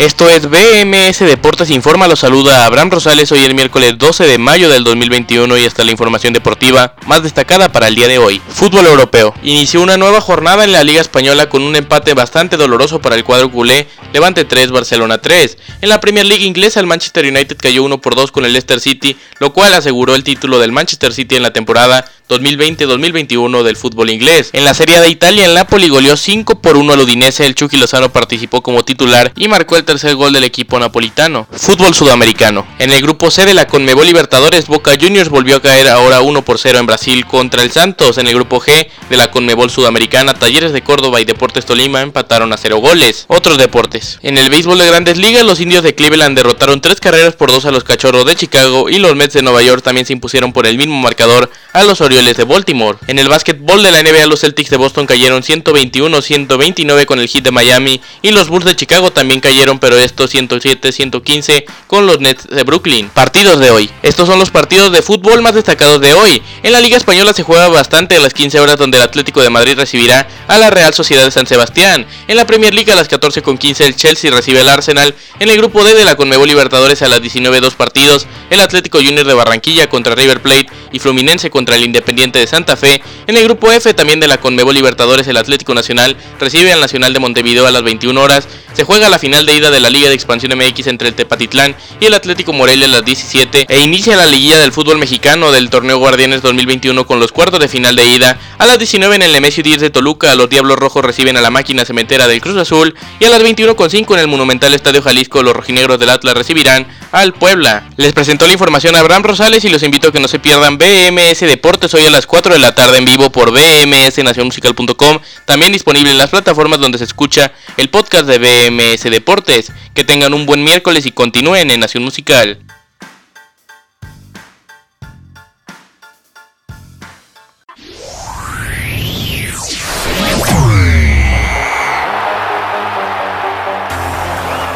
Esto es BMS Deportes Informa, los saluda Abraham Rosales hoy el miércoles 12 de mayo del 2021 y esta la información deportiva más destacada para el día de hoy. Fútbol europeo. Inició una nueva jornada en la Liga Española con un empate bastante doloroso para el cuadro culé, Levante 3, Barcelona 3. En la Premier League inglesa el Manchester United cayó 1 por 2 con el Leicester City, lo cual aseguró el título del Manchester City en la temporada 2020-2021 del fútbol inglés. En la Serie de Italia, el Napoli goleó 5 por 1 al Udinese, el Chucky Lozano participó como titular y marcó el tercer gol del equipo napolitano. Fútbol sudamericano. En el grupo C de la Conmebol Libertadores, Boca Juniors volvió a caer ahora 1 por 0 en Brasil contra el Santos. En el grupo G de la Conmebol Sudamericana, Talleres de Córdoba y Deportes Tolima empataron a 0 goles. Otros deportes. En el béisbol de grandes ligas, los indios de Cleveland derrotaron 3 carreras por 2 a los cachorros de Chicago y los Mets de Nueva York también se impusieron por el mismo marcador a los Orioles de Baltimore. En el básquetbol de la NBA, los Celtics de Boston cayeron 121-129 con el Heat de Miami y los Bulls de Chicago también cayeron, pero estos 107-115 con los Nets de Brooklyn. Partidos de hoy. Estos son los partidos de fútbol más destacados de hoy. En la Liga Española se juega bastante a las 15 horas donde el Atlético de Madrid recibirá a la Real Sociedad de San Sebastián. En la Premier League a las 14.15 el Chelsea recibe al Arsenal. En el grupo D de la Conmebol Libertadores a las 19 dos partidos, el Atlético Junior de Barranquilla contra River Plate y Fluminense contra el Independiente de Santa Fe. En el grupo F también de la Conmebol Libertadores el Atlético Nacional recibe al Nacional de Montevideo a las 21 horas. Se juega la final de ida de la Liga de Expansión MX entre el Tepatitlán y el Atlético Morelia a las 17 e inicia la liguilla del fútbol mexicano del torneo Guardianes 2021 con los cuartos de final de ida. A las 19 en el Nemesio 10 de Toluca los Diablos Rojos reciben a la máquina cementera del Cruz Azul y a las 21.5 en el Monumental Estadio Jalisco los rojinegros del Atlas recibirán al Puebla. Les presentó la información a Abraham Rosales y los invito a que no se pierdan BMS Deportes hoy a las 4 de la tarde en vivo por bmsnacionmusical.com, también disponible en las plataformas donde se escucha el podcast de BMS Deportes. Que tengan un buen miércoles y continúen en Nación Musical.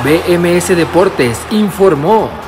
BMS Deportes informó.